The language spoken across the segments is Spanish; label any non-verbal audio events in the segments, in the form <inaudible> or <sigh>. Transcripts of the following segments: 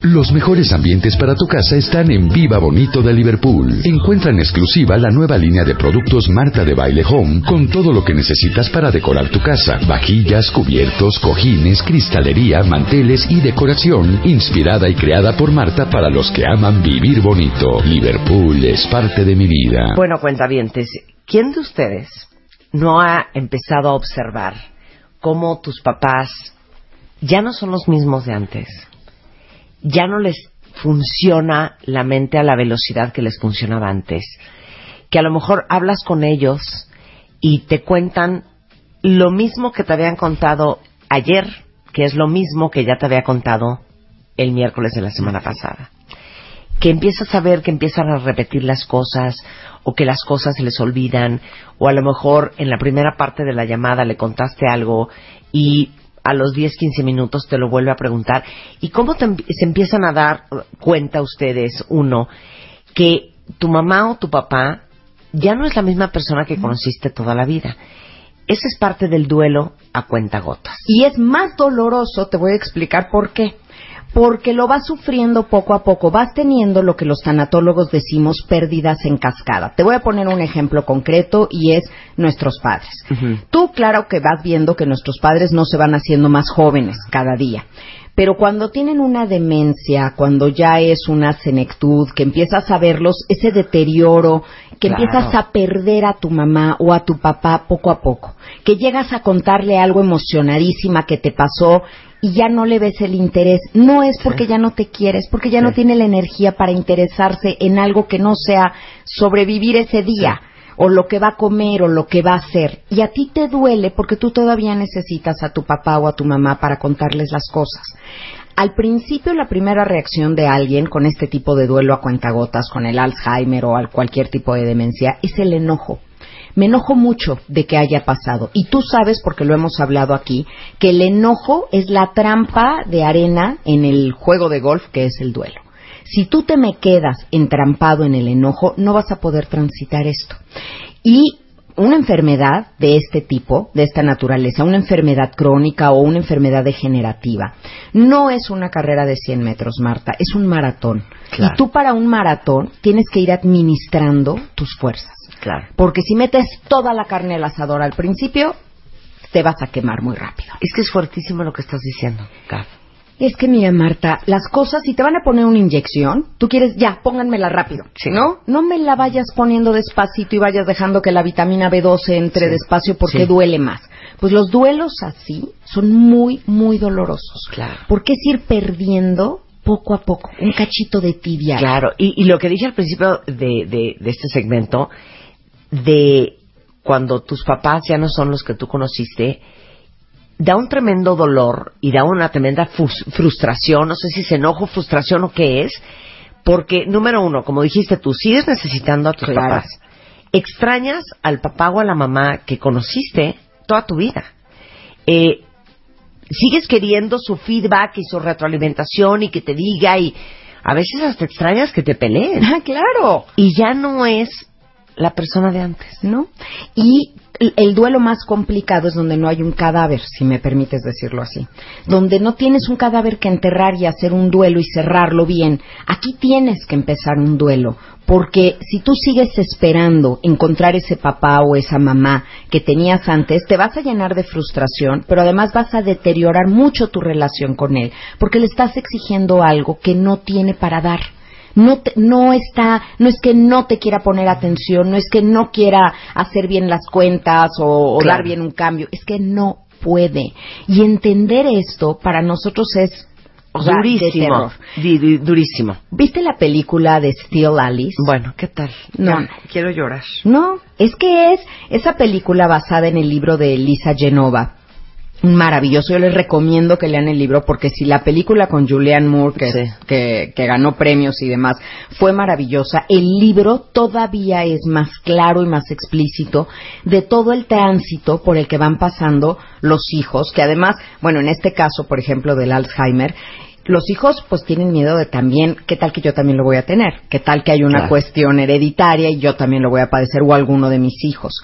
Los mejores ambientes para tu casa están en Viva Bonito de Liverpool. Encuentra en exclusiva la nueva línea de productos Marta de Baile Home con todo lo que necesitas para decorar tu casa. Vajillas, cubiertos, cojines, cristalería, manteles y decoración inspirada y creada por Marta para los que aman vivir bonito. Liverpool es parte de mi vida. Bueno, cuentavientes, ¿quién de ustedes no ha empezado a observar cómo tus papás ya no son los mismos de antes? Ya no les funciona la mente a la velocidad que les funcionaba antes. Que a lo mejor hablas con ellos y te cuentan lo mismo que te habían contado ayer, que es lo mismo que ya te había contado el miércoles de la semana pasada. Que empiezas a ver que empiezan a repetir las cosas o que las cosas se les olvidan o a lo mejor en la primera parte de la llamada le contaste algo y a los 10, 15 minutos te lo vuelve a preguntar. ¿Y cómo se empiezan a dar cuenta ustedes, uno, que tu mamá o tu papá ya no es la misma persona que conociste toda la vida? Ese es parte del duelo a cuenta gotas. Y es más doloroso, te voy a explicar por qué porque lo vas sufriendo poco a poco, vas teniendo lo que los tanatólogos decimos pérdidas en cascada. Te voy a poner un ejemplo concreto y es nuestros padres. Tú, claro que vas viendo que nuestros padres no se van haciendo más jóvenes cada día. Pero cuando tienen una demencia, cuando ya es una senectud, que empiezas a verlos, ese deterioro, que empiezas a perder a tu mamá o a tu papá poco a poco, que llegas a contarle algo emocionadísima que te pasó y ya no le ves el interés. No es porque ya no te quieres, porque ya no tiene la energía para interesarse en algo que no sea sobrevivir ese día. o lo que va a comer o lo que va a hacer. Y a ti te duele porque tú todavía necesitas a tu papá o a tu mamá para contarles las cosas. Al principio la primera reacción de alguien con este tipo de duelo a cuentagotas, con el Alzheimer o cualquier tipo de demencia, es el enojo me enojo mucho de que haya pasado. Y tú sabes, porque lo hemos hablado aquí, que el enojo es la trampa de arena en el juego de golf que es el duelo. Si tú te me quedas entrampado en el enojo, no vas a poder transitar esto. Y una enfermedad de este tipo, de esta naturaleza, una enfermedad crónica o una enfermedad degenerativa, no es una carrera de 100 metros, Marta, es un maratón. Y tú para un maratón tienes que ir administrando tus fuerzas. Claro. Porque si metes toda la carne al asador al principio, te vas a quemar muy rápido. Es que es fuertísimo lo que estás diciendo, Es que mira, Marta, las cosas, si te van a poner una inyección, tú quieres, ya, pónganmela rápido. ¿No? No me la vayas poniendo despacito y vayas dejando que la vitamina B12 entre despacio porque duele más. Pues los duelos así son muy, muy dolorosos. Claro. Porque es ir perdiendo poco a poco, un cachito de tibia. Claro, y, lo que dije al principio de este segmento de cuando tus papás ya no son los que tú conociste, da un tremendo dolor y da una tremenda frustración, no sé si es enojo, frustración o qué es, porque número uno, como dijiste tú, sigues necesitando a tus papás, extrañas al papá o a la mamá que conociste toda tu vida. Eh, sigues queriendo su feedback y su retroalimentación y que te diga y a veces hasta extrañas que te peleen. Ah, <laughs> claro. Y ya no es la persona de antes, ¿no? Y el duelo más complicado es donde no hay un cadáver, si me permites decirlo así. Donde no tienes un cadáver que enterrar y hacer un duelo y cerrarlo bien. Aquí tienes que empezar un duelo, porque si tú sigues esperando encontrar ese papá o esa mamá que tenías antes, te vas a llenar de frustración, pero además vas a deteriorar mucho tu relación con él, porque le estás exigiendo algo que no tiene para dar no, no está, no es que no te quiera poner atención, no es que no quiera hacer bien las cuentas o, dar bien un cambio, es que no puede. Y entender esto para nosotros es durísimo, durísimo. ¿Viste la película de Steel Alice? Bueno, ¿qué tal? No, quiero llorar. No, es que es esa película basada en el libro de Lisa Genova maravilloso. Yo les recomiendo que lean el libro porque si la película con Julianne Moore, que, Sí. que, que ganó premios y demás, fue maravillosa, el libro todavía es más claro y más explícito de todo el tránsito por el que van pasando los hijos, que además, bueno, en este caso, por ejemplo, del Alzheimer, los hijos pues tienen miedo de también, ¿qué tal que yo también lo voy a tener? ¿Qué tal que hay una Claro. cuestión hereditaria y yo también lo voy a padecer o alguno de mis hijos?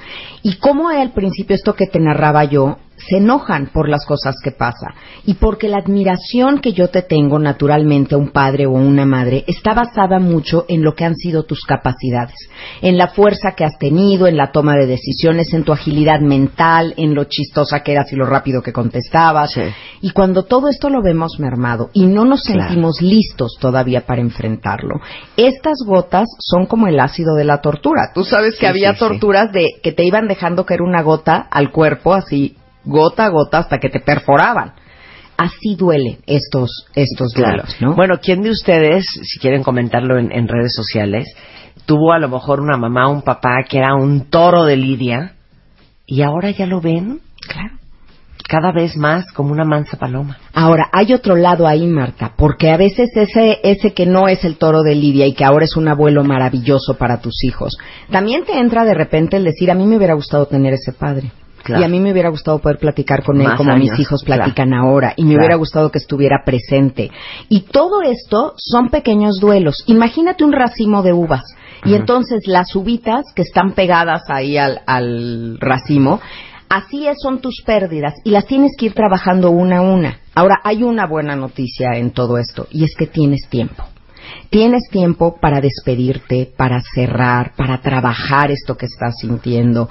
Y cómo al principio esto que te narraba yo, se enojan por las cosas que pasa y porque la admiración que yo te tengo naturalmente a un padre o una madre está basada mucho en lo que han sido tus capacidades, en la fuerza que has tenido, en la toma de decisiones, en tu agilidad mental, en lo chistosa que eras y lo rápido que contestabas. Sí. Y cuando todo esto lo vemos mermado y no nos Claro. sentimos listos todavía para enfrentarlo, estas gotas son como el ácido de la tortura. Tú sabes que Sí, había sí. torturas de que te iban dejando caer una gota al cuerpo así gota a gota hasta que te perforaban. Así duele estos estos Claro. duelos, ¿no? Bueno, ¿quién de ustedes, si quieren comentarlo en, en redes sociales, tuvo a lo mejor una mamá o un papá que era un toro de lidia y ahora ya lo ven claro. cada vez más como una mansa paloma? Ahora, hay otro lado ahí, Marta, porque a veces ese, ese que no es el toro de Lidia y que ahora es un abuelo maravilloso para tus hijos, también te entra de repente el decir, a mí me hubiera gustado tener ese padre. Claro. Y a mí me hubiera gustado poder platicar con él Más como mis hijos claro. platican ahora. Y me Claro. hubiera gustado que estuviera presente. Y todo esto son pequeños duelos. Imagínate un racimo de uvas. Y entonces las uvitas que están pegadas ahí al, al racimo, así es, son tus pérdidas y las tienes que ir trabajando una a una. Ahora, hay una buena noticia en todo esto y es que tienes tiempo. Tienes tiempo para despedirte, para cerrar, para trabajar esto que estás sintiendo.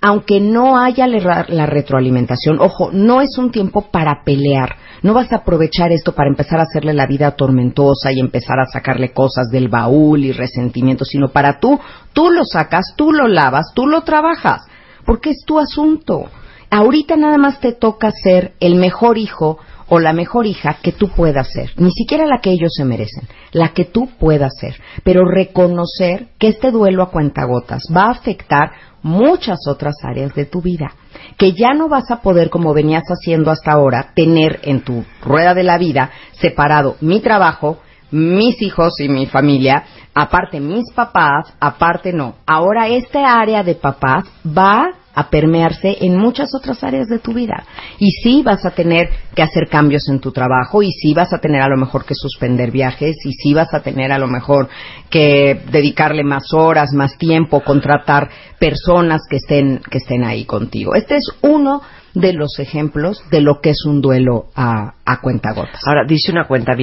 Aunque no haya la retroalimentación, ojo, no es un tiempo para pelear. No vas a aprovechar esto para empezar a hacerle la vida tormentosa y empezar a sacarle cosas del baúl y resentimientos, sino para tú, tú lo sacas, tú lo lavas, tú lo trabajas, porque es tu asunto. Ahorita nada más te toca ser el mejor hijo o la mejor hija que tú puedas ser, ni siquiera la que ellos se merecen, la que tú puedas ser, pero reconocer que este duelo a cuentagotas va a afectar muchas otras áreas de tu vida, que ya no vas a poder, como venías haciendo hasta ahora, tener en tu rueda de la vida separado mi trabajo, mis hijos y mi familia, aparte mis papás, aparte no. Ahora esta área de papás va a permearse en muchas otras áreas de tu vida. Y sí vas a tener que hacer cambios en tu trabajo y sí vas a tener a lo mejor que suspender viajes y sí vas a tener a lo mejor que dedicarle más horas, más tiempo, contratar personas que estén que estén ahí contigo. Este es uno de los ejemplos de lo que es un duelo a, a cuentagotas. Ahora, dice una cuenta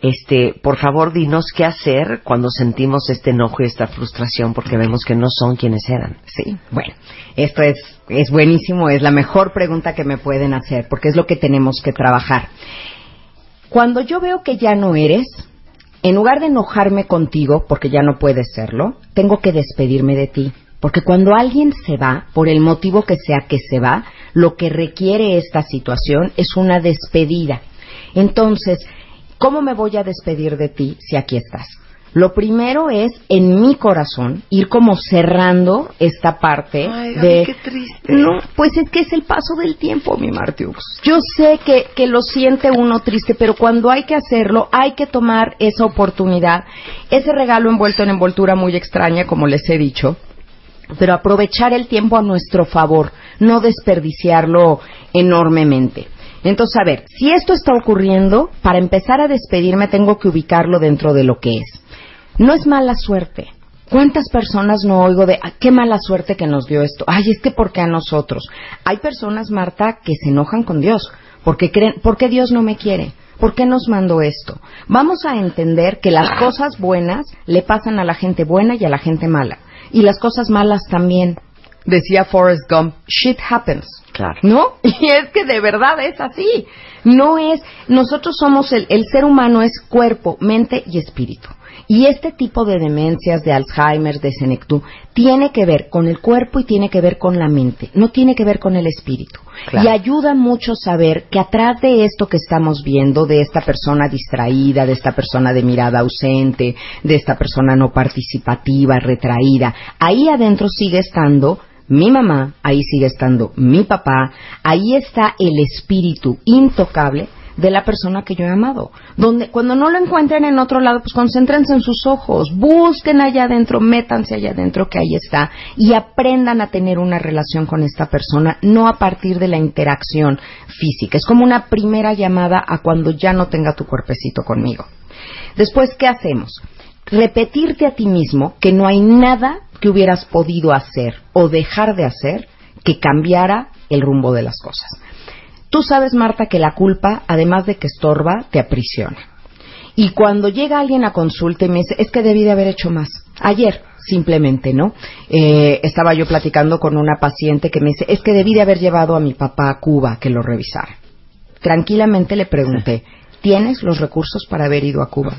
este, por favor dinos qué hacer cuando sentimos este enojo y esta frustración porque vemos que no son quienes eran. Sí, bueno, esto es, es buenísimo, es la mejor pregunta que me pueden hacer, porque es lo que tenemos que trabajar. Cuando yo veo que ya no eres, en lugar de enojarme contigo, porque ya no puedes serlo, tengo que despedirme de ti. Porque cuando alguien se va, por el motivo que sea que se va, lo que requiere esta situación es una despedida. Entonces, ¿cómo me voy a despedir de ti si aquí estás? Lo primero es, en mi corazón, ir como cerrando esta parte Ay, de... qué triste. No, pues es que es el paso del tiempo, mi Martiux. Yo sé que, que lo siente uno triste, pero cuando hay que hacerlo, hay que tomar esa oportunidad, ese regalo envuelto en envoltura muy extraña, como les he dicho, pero aprovechar el tiempo a nuestro favor, no desperdiciarlo enormemente. Entonces, a ver, si esto está ocurriendo, para empezar a despedirme tengo que ubicarlo dentro de lo que es. No es mala suerte. ¿Cuántas personas no oigo de "Ah, qué mala suerte que nos dio esto? Ay, es que ¿por qué a nosotros? Hay personas, Marta, que se enojan con Dios porque creen, ¿por qué Dios no me quiere? ¿Por qué nos mandó esto? Vamos a entender que las cosas buenas le pasan a la gente buena y a la gente mala. Y las cosas malas también. Decía Forrest Gump, shit happens. Claro. ¿No? <laughs> Y es que de verdad es así. No es, nosotros somos el, el ser humano es cuerpo, mente y espíritu. Y este tipo de demencias, de Alzheimer, de Senectú, tiene que ver con el cuerpo y tiene que ver con la mente, no tiene que ver con el espíritu. Claro. Y ayuda mucho saber que atrás de esto que estamos viendo, de esta persona distraída, de esta persona de mirada ausente, de esta persona no participativa, retraída, ahí adentro sigue estando mi mamá, ahí sigue estando mi papá, ahí está el espíritu intocable de la persona que yo he amado. Donde, cuando no lo encuentren en otro lado, pues concéntrense en sus ojos, busquen allá adentro, métanse allá adentro que ahí está y aprendan a tener una relación con esta persona, no a partir de la interacción física. Es como una primera llamada a cuando ya no tenga tu cuerpecito conmigo. Después, ¿qué hacemos? Repetirte a ti mismo que no hay nada que hubieras podido hacer o dejar de hacer que cambiara el rumbo de las cosas. Tú sabes, Marta, que la culpa, además de que estorba, te aprisiona. Y cuando llega alguien a consulta y me dice, es que debí de haber hecho más. Ayer, simplemente, ¿no? Eh, estaba yo platicando con una paciente que me dice, es que debí de haber llevado a mi papá a Cuba que lo revisara. Tranquilamente le pregunté, ¿tienes los recursos para haber ido a Cuba?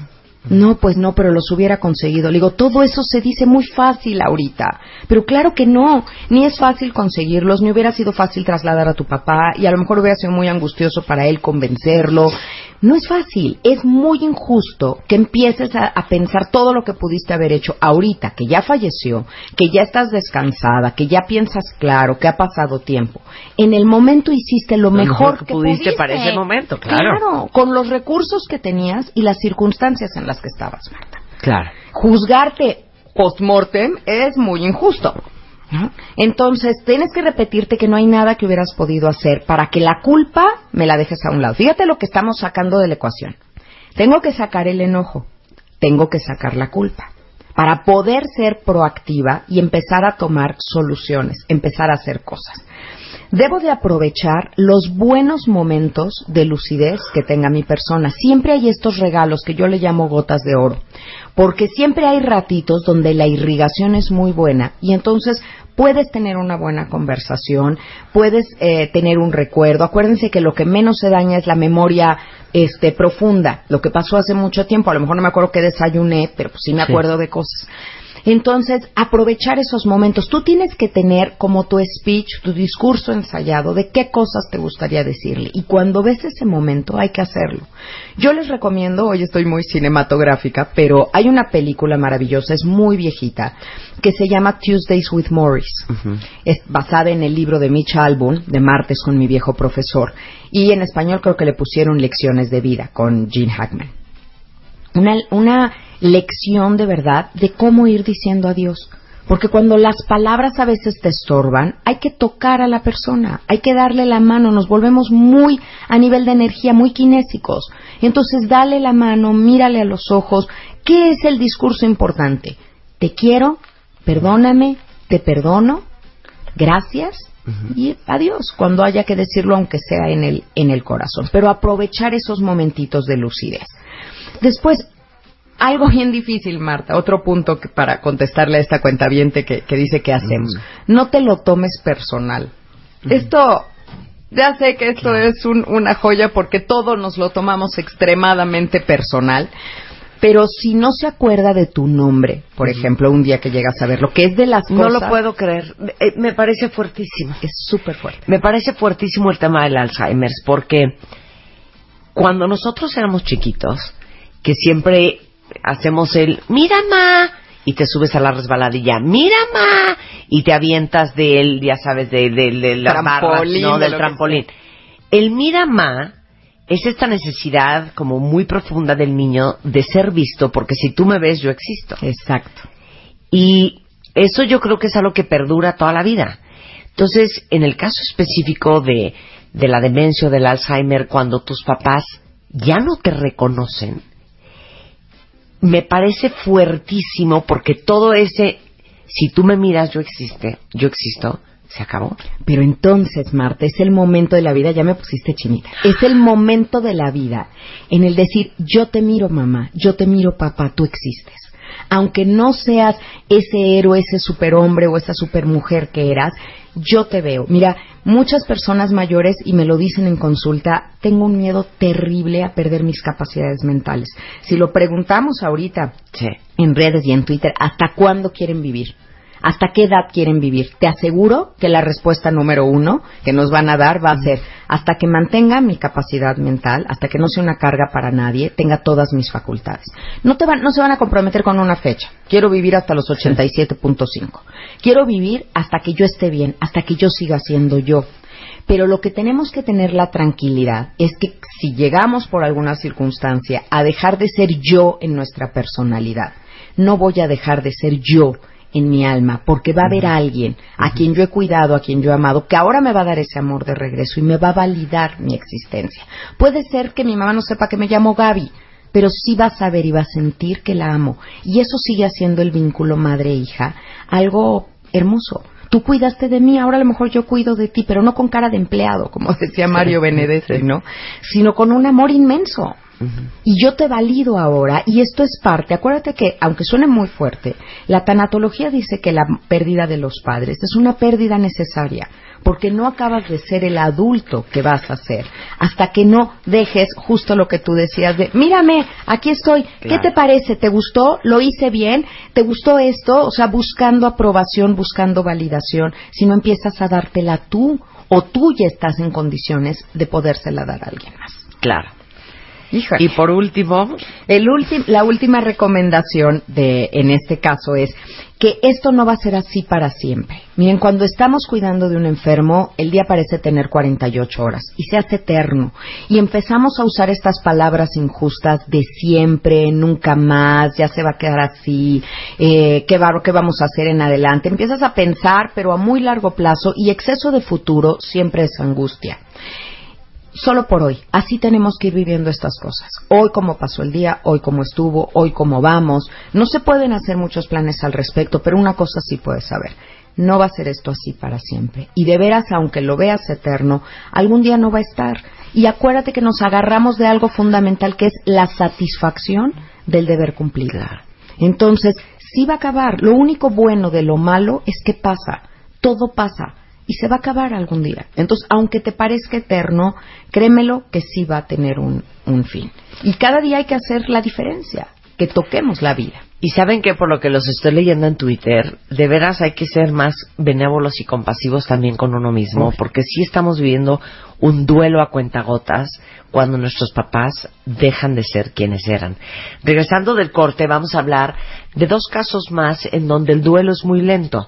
No, pues no, pero los hubiera conseguido. Le digo, todo eso se dice muy fácil ahorita. Pero claro que no, ni es fácil conseguirlos, ni hubiera sido fácil trasladar a tu papá, y a lo mejor hubiera sido muy angustioso para él convencerlo. No es fácil, es muy injusto que empieces a, a pensar todo lo que pudiste haber hecho ahorita, que ya falleció, que ya estás descansada, que ya piensas claro, que ha pasado tiempo. En el momento hiciste lo, mejor, que pudiste para ese momento, claro. Claro, con los recursos que tenías y las circunstancias en las que estabas, Marta. Claro. Juzgarte post-mortem es muy injusto. ¿no? Entonces, tienes que repetirte que no hay nada que hubieras podido hacer para que la culpa me la dejes a un lado. Fíjate lo que estamos sacando de la ecuación. Tengo que sacar el enojo, tengo que sacar la culpa para poder ser proactiva y empezar a tomar soluciones, empezar a hacer cosas. Debo de aprovechar los buenos momentos de lucidez que tenga mi persona. Siempre hay estos regalos que yo le llamo gotas de oro, porque siempre hay ratitos donde la irrigación es muy buena y entonces puedes tener una buena conversación, puedes eh, tener un recuerdo. Acuérdense que lo que menos se daña es la memoria este, profunda, lo que pasó hace mucho tiempo. A lo mejor no me acuerdo qué desayuné, pero pues sí me acuerdo de cosas. Entonces, aprovechar esos momentos. Tú tienes que tener como tu speech, tu discurso ensayado de qué cosas te gustaría decirle. Y cuando ves ese momento, hay que hacerlo. Yo les recomiendo, hoy estoy muy cinematográfica, pero hay una película maravillosa, es muy viejita, que se llama Tuesdays with Morris. Es basada en el libro de Mitch Album, de Martes con mi viejo profesor. Y en español creo que le pusieron Lecciones de Vida con Gene Hackman. Una, una lección de verdad de cómo ir diciendo adiós. Porque cuando las palabras a veces te estorban, hay que tocar a la persona, hay que darle la mano, nos volvemos muy a nivel de energía, muy kinésicos. Entonces, dale la mano, mírale a los ojos. ¿Qué es el discurso importante? Te quiero, perdóname, te perdono, gracias y adiós, cuando haya que decirlo, aunque sea en el, en el corazón. Pero aprovechar esos momentitos de lucidez. Después, algo bien difícil, Marta, otro punto que para contestarle a esta cuenta que, que dice que hacemos. No te lo tomes personal. Esto, ya sé que esto es un- una joya porque todo nos lo tomamos extremadamente personal. Pero si no se acuerda de tu nombre, por ejemplo, un día que llegas a verlo, que es de las No cosas... lo puedo creer. Eh, Me parece fuertísimo. Es súper fuerte. Me parece fuertísimo el tema del Alzheimer, porque cuando nosotros éramos chiquitos, que siempre hacemos el mira ma y te subes a la resbaladilla, mira ma y te avientas del, ya sabes, de, de- de las Trampolín, barras, no, de del trampolín. El mira ma es esta necesidad como muy profunda del niño de ser visto, porque si tú me ves, yo existo. Exacto. Y eso yo creo que es algo que perdura toda la vida. Entonces, en el caso específico de, de la demencia o del Alzheimer, cuando tus papás ya no te reconocen, me parece fuertísimo porque todo ese, si tú me miras, yo existe, yo existo, se acabó. Pero entonces, Marta, es el momento de la vida, ya me pusiste chinita, es el momento de la vida en el decir, yo te miro mamá, yo te miro papá, tú existes. Aunque no seas ese héroe, ese superhombre o esa supermujer que eras, yo te veo. Mira, muchas personas mayores, y me lo dicen en consulta, tengo un miedo terrible a perder mis capacidades mentales. Si lo preguntamos ahorita Sí. en redes y en Twitter, ¿hasta cuándo quieren vivir? ¿Hasta qué edad quieren vivir? Te aseguro que la respuesta número uno que nos van a dar va a ser hasta que mantenga mi capacidad mental, hasta que no sea una carga para nadie, tenga todas mis facultades. No, te van, no se van a comprometer con una fecha. Quiero vivir hasta los 87.5. Quiero vivir hasta que yo esté bien, hasta que yo siga siendo yo. Pero lo que tenemos que tener la tranquilidad es que si llegamos por alguna circunstancia a dejar de ser yo en nuestra personalidad, no voy a dejar de ser yo en mi alma, porque va a haber alguien a quien yo he cuidado, a quien yo he amado, que ahora me va a dar ese amor de regreso y me va a validar mi existencia. Puede ser que mi mamá no sepa que me llamo Gaby, pero sí va a saber y va a sentir que la amo. Y eso sigue haciendo el vínculo madre-hija algo hermoso. Tú cuidaste de mí, ahora a lo mejor yo cuido de ti, pero no con cara de empleado, como <laughs> decía Mario Benedetti, ¿no? Sino con un amor inmenso. Y yo te valido ahora, y esto es parte, acuérdate que, aunque suene muy fuerte, la tanatología dice que la pérdida de los padres es una pérdida necesaria, porque no acabas de ser el adulto que vas a ser, hasta que no dejes justo lo que tú decías de, mírame, aquí estoy, ¿qué te parece? ¿Te gustó? ¿Lo hice bien? ¿Te gustó esto? O sea, buscando aprobación, buscando validación, si no empiezas a dártela tú, o tú ya estás en condiciones de podérsela dar a alguien más. Claro. Y por último, el la última recomendación de, en este caso es que esto no va a ser así para siempre. Miren, cuando estamos cuidando de un enfermo, el día parece tener 48 horas y se hace eterno. Y empezamos a usar estas palabras injustas de siempre, nunca más, ya se va a quedar así, eh, ¿qué, va, ¿qué vamos a hacer en adelante? Empiezas a pensar, pero a muy largo plazo, y exceso de futuro siempre es angustia solo por hoy. Así tenemos que ir viviendo estas cosas. Hoy como pasó el día, hoy como estuvo, hoy como vamos. No se pueden hacer muchos planes al respecto, pero una cosa sí puedes saber. No va a ser esto así para siempre. Y de veras, aunque lo veas eterno, algún día no va a estar. Y acuérdate que nos agarramos de algo fundamental que es la satisfacción del deber cumplido. Entonces, sí va a acabar. Lo único bueno de lo malo es que pasa. Todo pasa y se va a acabar algún día. Entonces, aunque te parezca eterno, créemelo que sí va a tener un, fin. Y cada día hay que hacer la diferencia, que toquemos la vida. Y saben que por lo que los estoy leyendo en Twitter, de veras hay que ser más benévolos y compasivos también con uno mismo, porque sí estamos viviendo un duelo a cuentagotas cuando nuestros papás dejan de ser quienes eran. Regresando del corte, vamos a hablar de dos casos más en donde el duelo es muy lento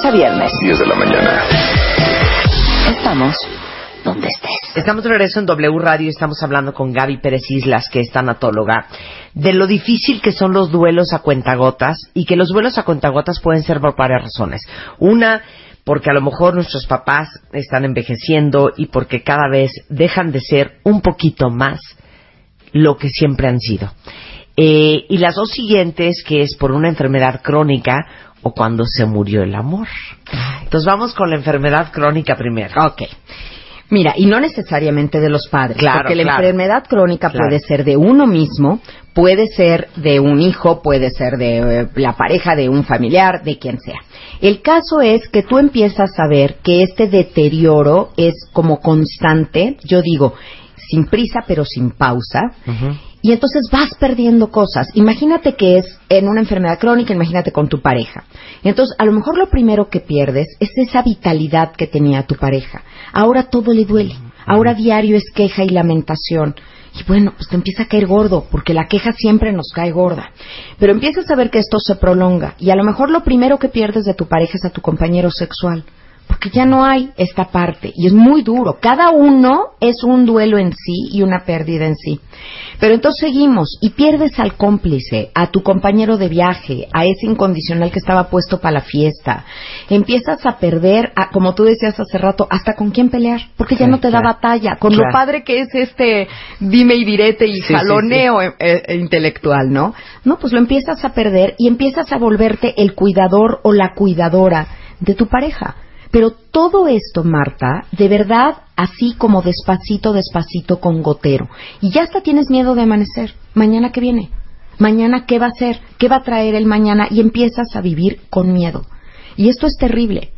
lunes a viernes. 10 de la mañana. Estamos donde estés. Estamos de regreso en W Radio y estamos hablando con Gaby Pérez Islas, que es tanatóloga, de lo difícil que son los duelos a cuentagotas y que los duelos a cuentagotas pueden ser por varias razones. Una, porque a lo mejor nuestros papás están envejeciendo y porque cada vez dejan de ser un poquito más lo que siempre han sido. Eh, y las dos siguientes, que es por una enfermedad crónica o cuando se murió el amor. Entonces vamos con la enfermedad crónica primero. Ok. Mira, y no necesariamente de los padres, claro, porque la enfermedad crónica puede ser de uno mismo, puede ser de un hijo, puede ser de eh, la pareja de un familiar, de quien sea. El caso es que tú empiezas a ver que este deterioro es como constante, yo digo, sin prisa pero sin pausa, y entonces vas perdiendo cosas. Imagínate que es en una enfermedad crónica, imagínate con tu pareja. Y entonces, a lo mejor lo primero que pierdes es esa vitalidad que tenía tu pareja. Ahora todo le duele. Ahora diario es queja y lamentación. Y bueno, pues te empieza a caer gordo, porque la queja siempre nos cae gorda. Pero empiezas a ver que esto se prolonga. Y a lo mejor lo primero que pierdes de tu pareja es a tu compañero sexual porque ya no hay esta parte y es muy duro. Cada uno es un duelo en sí y una pérdida en sí. Pero entonces seguimos y pierdes al cómplice, a tu compañero de viaje, a ese incondicional que estaba puesto para la fiesta. Empiezas a perder, a, como tú decías hace rato, hasta con quién pelear, porque ya Sí, no te da batalla. Con lo padre que es este dime y direte y Sí, sí, jaloneo eh, eh, intelectual, ¿no? No, pues lo empiezas a perder y empiezas a volverte el cuidador o la cuidadora de tu pareja. Pero todo esto, Marta, de verdad, así como despacito, despacito, con gotero. Y ya hasta tienes miedo de amanecer. Mañana que viene. Mañana qué va a ser, qué va a traer el mañana y empiezas a vivir con miedo. Y esto es terrible.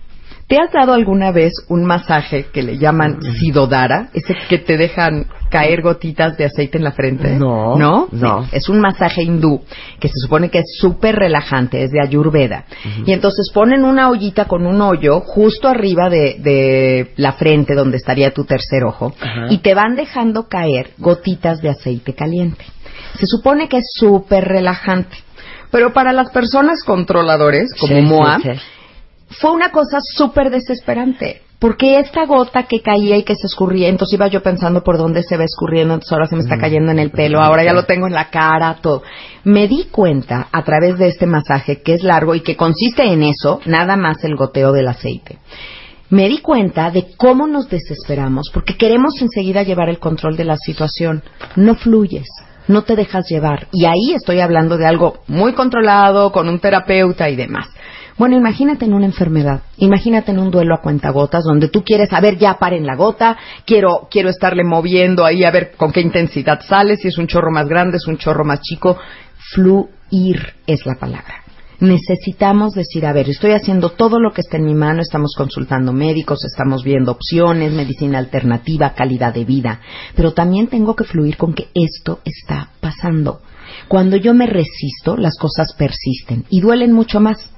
¿Te has dado alguna vez un masaje que le llaman sidodara? Ese que te dejan caer gotitas de aceite en la frente. No, ¿No? no. Es un masaje hindú que se supone que es súper relajante, es de Ayurveda. Y entonces ponen una ollita con un hoyo justo arriba de, de la frente donde estaría tu tercer ojo y te van dejando caer gotitas de aceite caliente. Se supone que es súper relajante. Pero para las personas controladores, como Sí, sí, Moa, sí. fue una cosa súper desesperante. Porque esta gota que caía y que se escurría, entonces iba yo pensando por dónde se va escurriendo, entonces ahora se me está cayendo en el pelo, ahora ya lo tengo en la cara, todo. Me di cuenta a través de este masaje que es largo y que consiste en eso, nada más el goteo del aceite. Me di cuenta de cómo nos desesperamos porque queremos enseguida llevar el control de la situación. No fluyes, no te dejas llevar. Y ahí estoy hablando de algo muy controlado, con un terapeuta y demás. Bueno, imagínate en una enfermedad, imagínate en un duelo a cuentagotas donde tú quieres, a ver, ya paren la gota, quiero, quiero estarle moviendo ahí a ver con qué intensidad sale, si es un chorro más grande, es un chorro más chico. Fluir es la palabra. Necesitamos decir, a ver, estoy haciendo todo lo que está en mi mano, estamos consultando médicos, estamos viendo opciones, medicina alternativa, calidad de vida, pero también tengo que fluir con que esto está pasando. Cuando yo me resisto, las cosas persisten y duelen mucho más.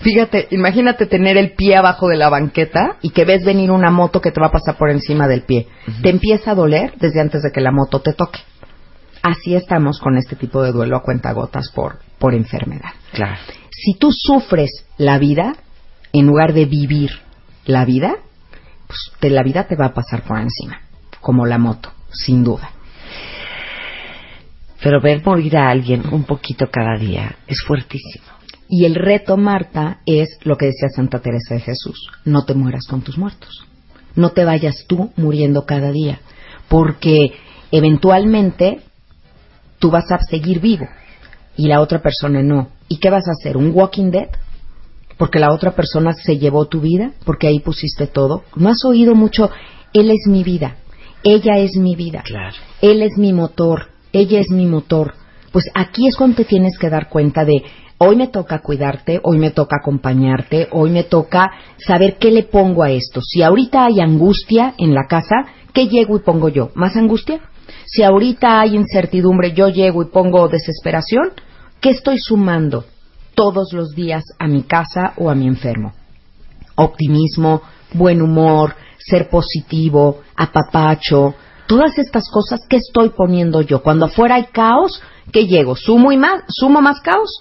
Fíjate, imagínate tener el pie abajo de la banqueta y que ves venir una moto que te va a pasar por encima del pie. Te empieza a doler desde antes de que la moto te toque. Así estamos con este tipo de duelo a cuentagotas por, por enfermedad. Claro. Si tú sufres la vida, en lugar de vivir la vida, pues te- la vida te va a pasar por encima, como la moto, sin duda. Pero ver morir a alguien un poquito cada día es fuertísimo. Y el reto, Marta, es lo que decía Santa Teresa de Jesús, no te mueras con tus muertos. No te vayas tú muriendo cada día, porque eventualmente tú vas a seguir vivo y la otra persona no. ¿Y qué vas a hacer? ¿Un walking dead? Porque la otra persona se llevó tu vida, porque ahí pusiste todo. ¿No has oído mucho? Él es mi vida, ella es mi vida. Claro. Él es mi motor, ella es mi motor. Pues aquí es cuando te tienes que dar cuenta de hoy me toca cuidarte, hoy me toca acompañarte, hoy me toca saber qué le pongo a esto. Si ahorita hay angustia en la casa, ¿qué llego y pongo yo? ¿Más angustia? Si ahorita hay incertidumbre, yo llego y pongo desesperación, ¿qué estoy sumando todos los días a mi casa o a mi enfermo? optimismo, buen humor, ser positivo, apapacho, todas estas cosas que estoy poniendo yo. Cuando afuera hay caos, ¿qué llego? ¿Sumo, y más, ¿Sumo más caos?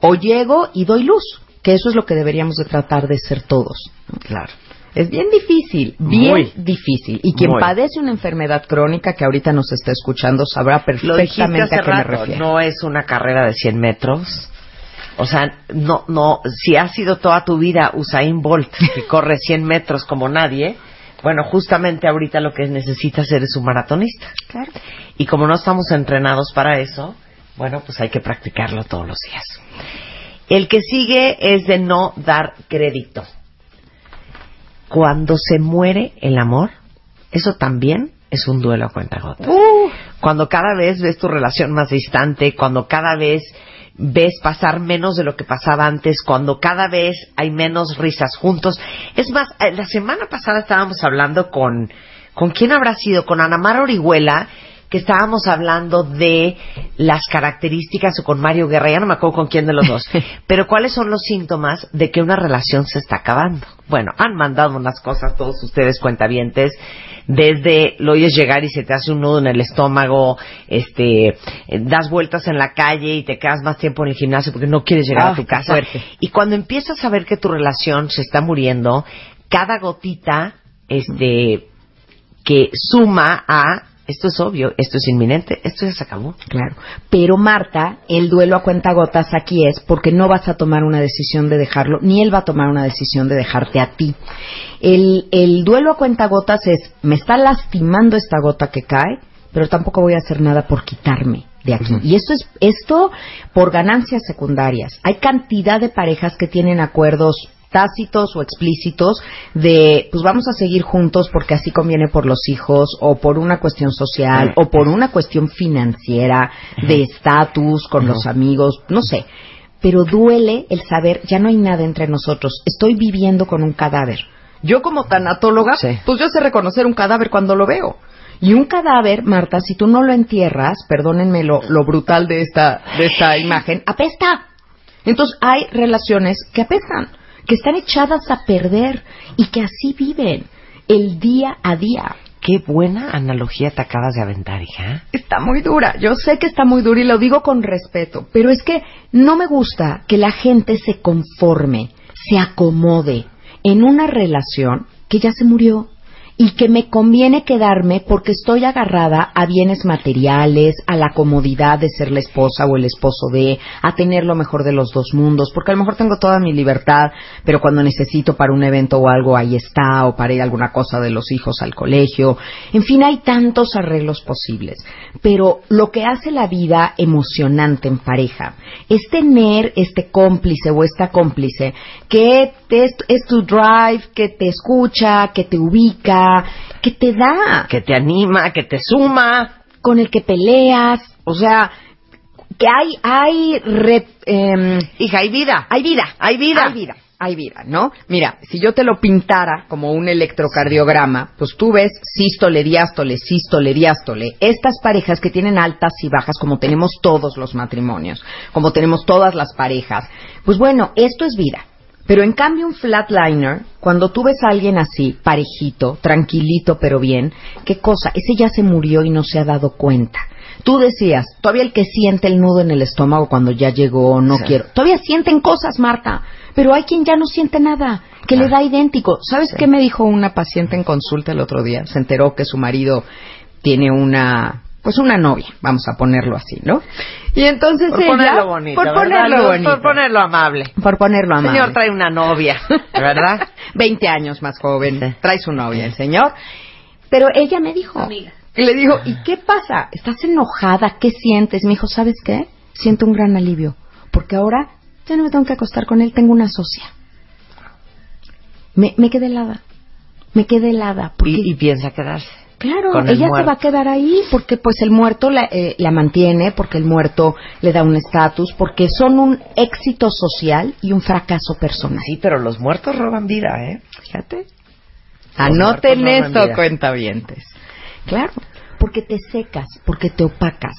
¿O llego y doy luz? Que eso es lo que deberíamos de tratar de ser todos. Claro. Es bien difícil, bien Muy. difícil. Y quien Muy. padece una enfermedad crónica que ahorita nos está escuchando sabrá perfectamente a qué me refiero. no es una carrera de 100 metros. O sea, no, no, si has sido toda tu vida Usain Bolt, que <laughs> corre 100 metros como nadie, bueno, justamente ahorita lo que necesitas eres un maratonista. Claro. Y como no estamos entrenados para eso, bueno, pues hay que practicarlo todos los días. El que sigue es de no dar crédito. Cuando se muere el amor, eso también es un duelo a cuentagotas. Cuando cada vez ves tu relación más distante, cuando cada vez ves pasar menos de lo que pasaba antes, cuando cada vez hay menos risas juntos. Es más, eh, la semana pasada estábamos hablando con, ¿con quién habrá sido? Con Ana Mara Orihuela, que estábamos hablando de las características, o con Mario Guerra, ya no me acuerdo con quién de los dos, <laughs> pero cuáles son los síntomas de que una relación se está acabando. Bueno, han mandado unas cosas todos ustedes cuentavientes, desde lo oyes llegar y se te hace un nudo en el estómago, este, das vueltas en la calle y te quedas más tiempo en el gimnasio porque no quieres llegar Ah, a tu qué casa. fuerte. Y cuando empiezas a ver que tu relación se está muriendo, cada gotita este que suma a esto es obvio, esto es inminente, esto ya se acabó. Claro. Pero Marta, el duelo a cuenta gotas aquí es porque no vas a tomar una decisión de dejarlo, ni él va a tomar una decisión de dejarte a ti. El, el duelo a cuenta gotas es, me está lastimando esta gota que cae, pero tampoco voy a hacer nada por quitarme de aquí. Y esto es esto por ganancias secundarias. Hay cantidad de parejas que tienen acuerdos tácitos o explícitos de pues vamos a seguir juntos porque así conviene por los hijos o por una cuestión social o por una cuestión financiera de estatus con los amigos, no sé. Pero duele el saber ya no hay nada entre nosotros. Estoy viviendo con un cadáver. Yo como tanatóloga, Sí. pues yo sé reconocer un cadáver cuando lo veo. Y un cadáver, Marta, si tú no lo entierras, perdónenme lo, lo brutal de esta, de esta imagen, apesta. Entonces hay relaciones que apestan, que están echadas a perder y que así viven el día a día. Qué buena analogía te acabas de aventar, hija. Está muy dura, yo sé que está muy dura y lo digo con respeto, pero es que no me gusta que la gente se conforme, se acomode en una relación que ya se murió y que me conviene quedarme porque estoy agarrada a bienes materiales, a la comodidad de ser la esposa o el esposo de, a tener lo mejor de los dos mundos, porque a lo mejor tengo toda mi libertad, pero cuando necesito para un evento o algo ahí está, o para ir a alguna cosa de los hijos al colegio, en fin, hay tantos arreglos posibles, pero lo que hace la vida emocionante en pareja es tener este cómplice o esta cómplice que es tu drive, que te escucha, que te ubica, que te da, Que te anima, que te suma. con el que peleas, o sea, que hay, hay, re- em, Hija, hay vida. hay vida, Hay vida. hay vida, hay vida, ¿no? Mira, si yo te lo pintara como un electrocardiograma, pues tú ves sístole, diástole, sístole, diástole. Estas parejas que tienen altas y bajas, como tenemos todos los matrimonios, como tenemos todas las parejas, pues bueno, esto es vida. Pero en cambio un flatliner, cuando tú ves a alguien así, parejito, tranquilito pero bien, ¿qué cosa? Ese ya se murió y no se ha dado cuenta. Tú decías, todavía el que siente el nudo en el estómago cuando ya llegó, no Sí. quiero. Todavía sienten cosas, Marta, pero hay quien ya no siente nada, que le da idéntico. ¿Sabes qué me dijo una paciente en consulta el otro día? Se enteró que su marido tiene una, pues una novia, vamos a ponerlo así, ¿no? Y entonces Por ella, ponerlo bonito. por ¿verdad, ponerlo bonito, Por ponerlo amable. por ponerlo El amable. señor trae una novia, ¿verdad? <laughs> 20 años más joven, Sí. trae su novia el señor. Pero ella me dijo, y le dijo, ¿y qué pasa? ¿Estás enojada? ¿Qué sientes? Me dijo, ¿sabes qué? Siento un gran alivio, porque ahora ya no me tengo que acostar con él, tengo una socia. Me, me quedé helada, me quedé helada, porque Y, y piensa quedarse. Claro, con el ella se muerto. va a quedar ahí porque pues el muerto la, eh, la mantiene, porque el muerto le da un estatus, porque son un éxito social y un fracaso personal. Sí, pero los muertos roban vida, ¿eh? Fíjate. Los Anoten esto, cuentavientes. Claro, porque te secas, porque te opacas,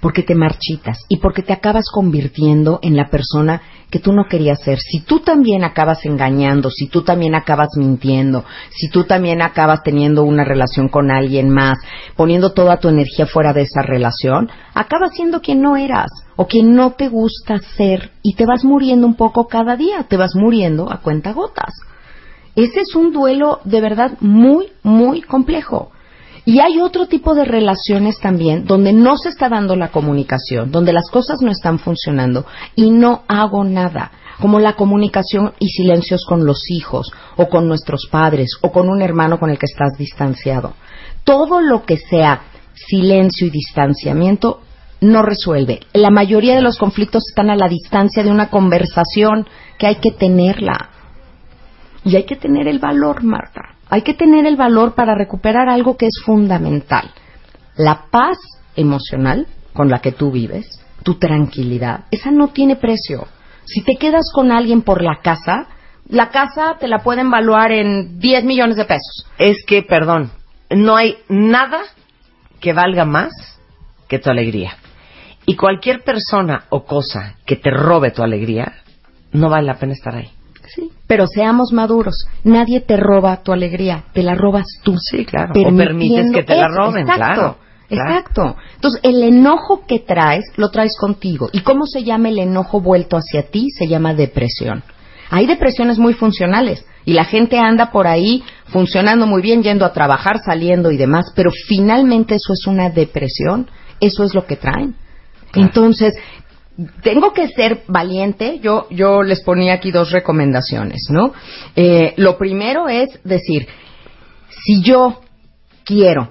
porque te marchitas y porque te acabas convirtiendo en la persona que tú no querías ser. Si tú también acabas engañando, si tú también acabas mintiendo, si tú también acabas teniendo una relación con alguien más, poniendo toda tu energía fuera de esa relación, acabas siendo quien no eras o quien no te gusta ser y te vas muriendo un poco cada día, te vas muriendo a cuenta gotas. Ese es un duelo de verdad muy, muy complejo. Y hay otro tipo de relaciones también donde no se está dando la comunicación, donde las cosas no están funcionando y no hago nada, como la comunicación y silencios con los hijos o con nuestros padres o con un hermano con el que estás distanciado. Todo lo que sea silencio y distanciamiento no resuelve. La mayoría de los conflictos están a la distancia de una conversación que hay que tenerla. Y hay que tener el valor, Marta. Hay que tener el valor para recuperar algo que es fundamental. La paz emocional con la que tú vives, tu tranquilidad, esa no tiene precio. Si te quedas con alguien por la casa, la casa te la pueden evaluar en 10 millones de pesos. Es que, perdón, no hay nada que valga más que tu alegría. Y cualquier persona o cosa que te robe tu alegría, no vale la pena estar ahí. Sí. Pero seamos maduros. Nadie te roba tu alegría, te la robas tú. Sí, claro. O permites que te la roben, exacto, claro. claro. Exacto. Entonces, el enojo que traes, lo traes contigo. ¿Y cómo se llama el enojo vuelto hacia ti? Se llama depresión. Hay depresiones muy funcionales Y la gente anda por ahí funcionando muy bien, yendo a trabajar, saliendo y demás, pero finalmente eso es una depresión, eso es lo que traen. Entonces, tengo que ser valiente. Yo, yo les ponía aquí dos recomendaciones, ¿no? Eh, lo primero es decir, si yo quiero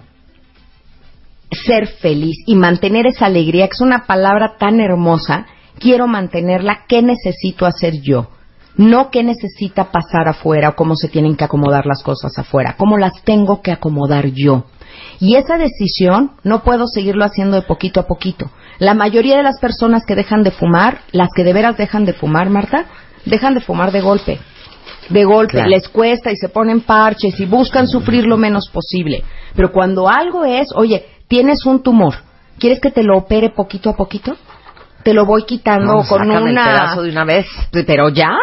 ser feliz y mantener esa alegría, que es una palabra tan hermosa, quiero mantenerla, ¿qué necesito hacer yo? No qué necesita pasar afuera o cómo se tienen que acomodar las cosas afuera, cómo las tengo que acomodar yo. Y esa decisión no puedo seguirlo haciendo de poquito a poquito. La mayoría de las personas que dejan de fumar, las que de veras dejan de fumar, Marta, dejan de fumar de golpe. De golpe, les cuesta y se ponen parches y buscan sufrir lo menos posible. Pero cuando algo es, oye, tienes un tumor, ¿quieres que te lo opere poquito a poquito? Te lo voy quitando con una... el pedazo de una vez. Pero ya,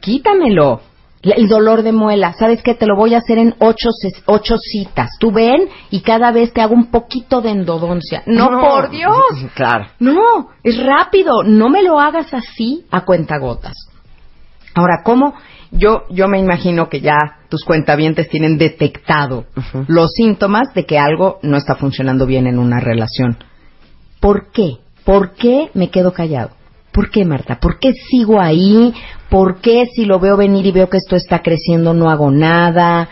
quítamelo. El dolor de muela, ¿sabes qué? Te lo voy a hacer en ocho, ocho citas. Tú ven y cada vez te hago un poquito de endodoncia. No, por Dios. <laughs> Claro. No, es rápido. No me lo hagas así a cuentagotas. Ahora, ¿cómo? Yo, yo me imagino que ya tus cuentavientes tienen detectado los síntomas de que algo no está funcionando bien en una relación. ¿Por qué? ¿Por qué me quedo callado? ¿Por qué, Marta? ¿Por qué sigo ahí? ¿Por qué si lo veo venir y veo que esto está creciendo no hago nada?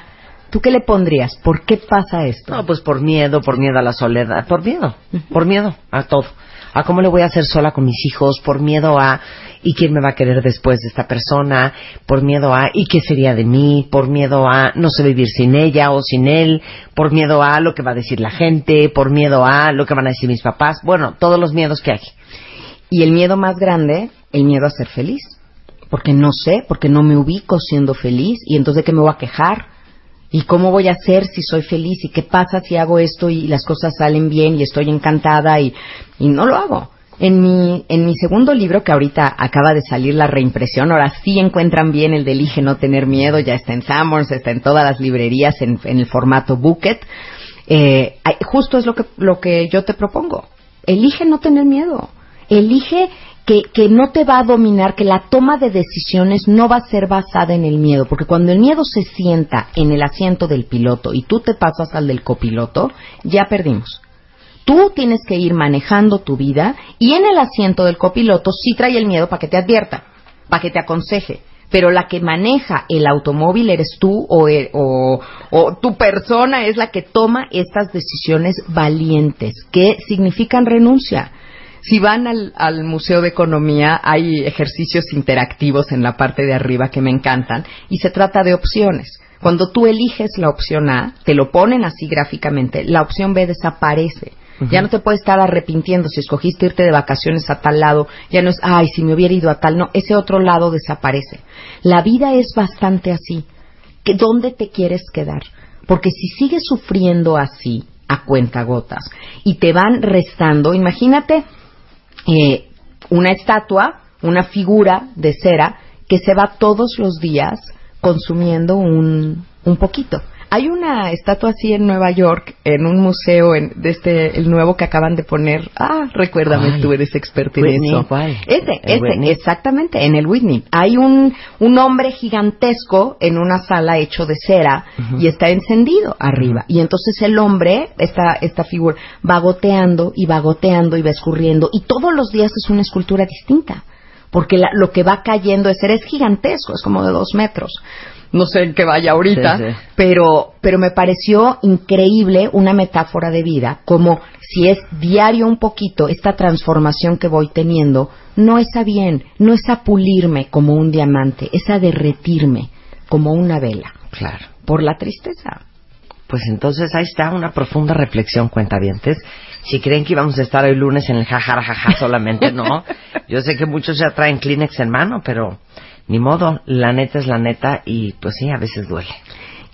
¿Tú qué le pondrías? ¿Por qué pasa esto? No, pues por miedo, por miedo a la soledad, por miedo, por miedo a todo. A cómo le voy a hacer sola con mis hijos, por miedo a y quién me va a querer después de esta persona, por miedo a y qué sería de mí, por miedo a no sé vivir sin ella o sin él, por miedo a lo que va a decir la gente, por miedo a lo que van a decir mis papás, bueno, todos los miedos que hay. Y el miedo más grande, el miedo a ser feliz. Porque no sé, porque no me ubico siendo feliz y entonces de qué me voy a quejar. ¿Y cómo voy a hacer si soy feliz? ¿Y qué pasa si hago esto y las cosas salen bien y estoy encantada y, y no lo hago? En mi, en mi segundo libro, que ahorita acaba de salir la reimpresión, ahora sí encuentran bien el de Elige no tener miedo, ya está en Summers, está en todas las librerías en, el formato Bucket. Eh, justo es lo que, lo que yo te propongo. Elige no tener miedo. Elige que, que, no te va a dominar, que la toma de decisiones no va a ser basada en el miedo, porque cuando el miedo se sienta en el asiento del piloto y tú te pasas al del copiloto, ya perdimos. Tú tienes que ir manejando tu vida y en el asiento del copiloto sí trae el miedo para que te advierta, para que te aconseje. Pero la que maneja el automóvil eres tú o, e, o, o tu persona es la que toma estas decisiones valientes, que significan renuncia. Si van al, al, Museo de Economía, hay ejercicios interactivos en la parte de arriba que me encantan y se trata de opciones. Cuando tú eliges la opción A, te lo ponen así gráficamente, la opción B desaparece. Ya no te puedes estar arrepintiendo si escogiste irte de vacaciones a tal lado. Ya no es, ay, si me hubiera ido a tal. No, ese otro lado desaparece. La vida es bastante así. ¿Dónde te quieres quedar? Porque si sigues sufriendo así, a cuentagotas, y te van restando, imagínate eh, una estatua, una figura de cera que se va todos los días consumiendo un, un poquito. Hay una estatua así en Nueva York, en un museo en, de este, el nuevo que acaban de poner. Ah, recuérdame, tú eres experto en eso. Ese, ese, exactamente, en el Whitney. Hay un, un hombre gigantesco en una sala hecho de cera y está encendido arriba. Y entonces el hombre, esta, esta figura, va goteando y va goteando y va escurriendo. Y todos los días es una escultura distinta porque lo que va cayendo es, es gigantesco, es como de dos metros no sé en qué vaya ahorita, pero pero me pareció increíble una metáfora de vida, como si es diario un poquito esta transformación que voy teniendo, no es a bien, no es a pulirme como un diamante, es a derretirme como una vela. Claro. Por la tristeza. Pues entonces ahí está una profunda reflexión, cuentavientes. Si creen que íbamos a estar hoy lunes en el jajaja solamente, no. <laughs> Yo sé que muchos ya traen Kleenex en mano, pero ni modo, la neta es la neta y pues sí, a veces duele.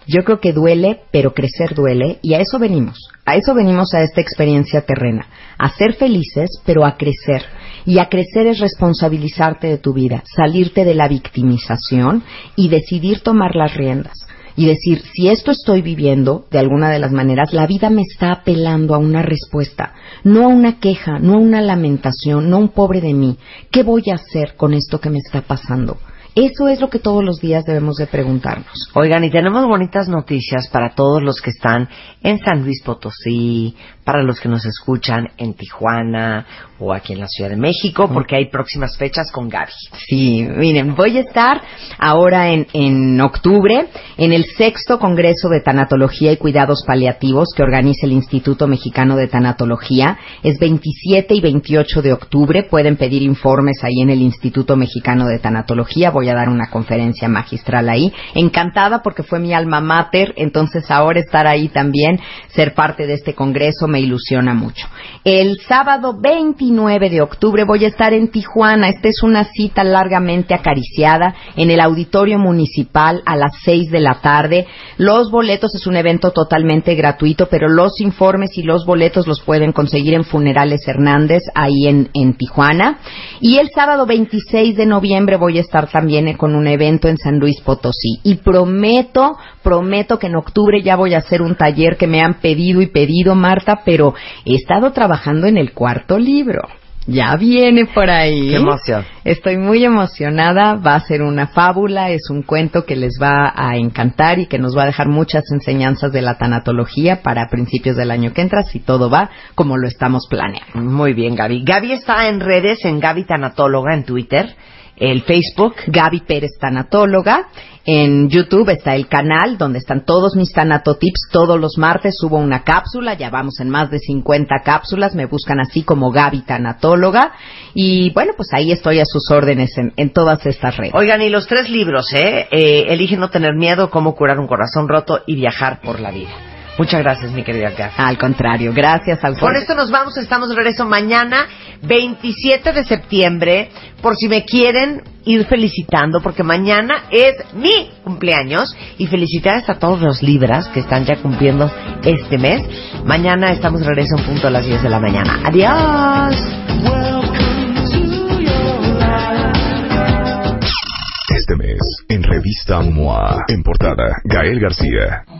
Yo creo que duele, pero crecer duele y a eso venimos. A eso venimos a esta experiencia terrena. A ser felices, pero a crecer. Y a crecer es responsabilizarte de tu vida, salirte de la victimización y decidir tomar las riendas. Y decir, si esto estoy viviendo, de alguna de las maneras, la vida me está apelando a una respuesta, no a una queja, no a una lamentación, no a un pobre de mí. ¿Qué voy a hacer con esto que me está pasando? Eso es lo que todos los días debemos de preguntarnos. Oigan, y tenemos bonitas noticias para todos los que están en San Luis Potosí, para los que nos escuchan en Tijuana o aquí en la Ciudad de México, porque hay próximas fechas con Gaby. Sí, miren, voy a estar ahora en, en octubre en el sexto Congreso de Tanatología y Cuidados Paliativos que organiza el Instituto Mexicano de Tanatología. Es 27 y 28 de octubre. Pueden pedir informes ahí en el Instituto Mexicano de Tanatología. Voy a dar una conferencia magistral ahí. Encantada porque fue mi alma mater, entonces ahora estar ahí también, ser parte de este congreso me ilusiona mucho. El sábado 29 de octubre voy a estar en Tijuana. Esta es una cita largamente acariciada en el Auditorio Municipal a las 6 de la tarde. Los boletos es un evento totalmente gratuito, pero los informes y los boletos los pueden conseguir en Funerales Hernández, ahí en, en Tijuana. Y el sábado 26 de noviembre voy a estar también con un evento en San Luis Potosí. Y prometo, prometo que en octubre ya voy a hacer un taller que me han pedido y pedido, Marta, pero he estado trabajando en el cuarto libro. Ya viene por ahí. Qué emoción. Estoy muy emocionada. Va a ser una fábula, es un cuento que les va a encantar y que nos va a dejar muchas enseñanzas de la tanatología para principios del año que entra, si todo va como lo estamos planeando. Muy bien, Gaby. Gaby está en redes, en Gaby Tanatóloga, en Twitter, el Facebook. Gaby Pérez Tanatóloga. En YouTube está el canal donde están todos mis tanatotips. Todos los martes subo una cápsula. Ya vamos en más de 50 cápsulas. Me buscan así como Gaby Tanatóloga. Y bueno, pues ahí estoy a sus órdenes en, todas estas redes. Oigan, y los tres libros, ¿eh? ¿eh? Elige no tener miedo, cómo curar un corazón roto y viajar por la vida. Muchas gracias, mi querida Gaby. Al contrario, gracias al Con esto nos vamos, estamos de regreso mañana, 27 de septiembre, por si me quieren ir felicitando, porque mañana es mi cumpleaños y felicidades a todos los libras que están ya cumpliendo este mes. Mañana estamos de regreso en punto a las 10 de la mañana. Adiós. Este mes, en revista MOA, en portada, Gael García.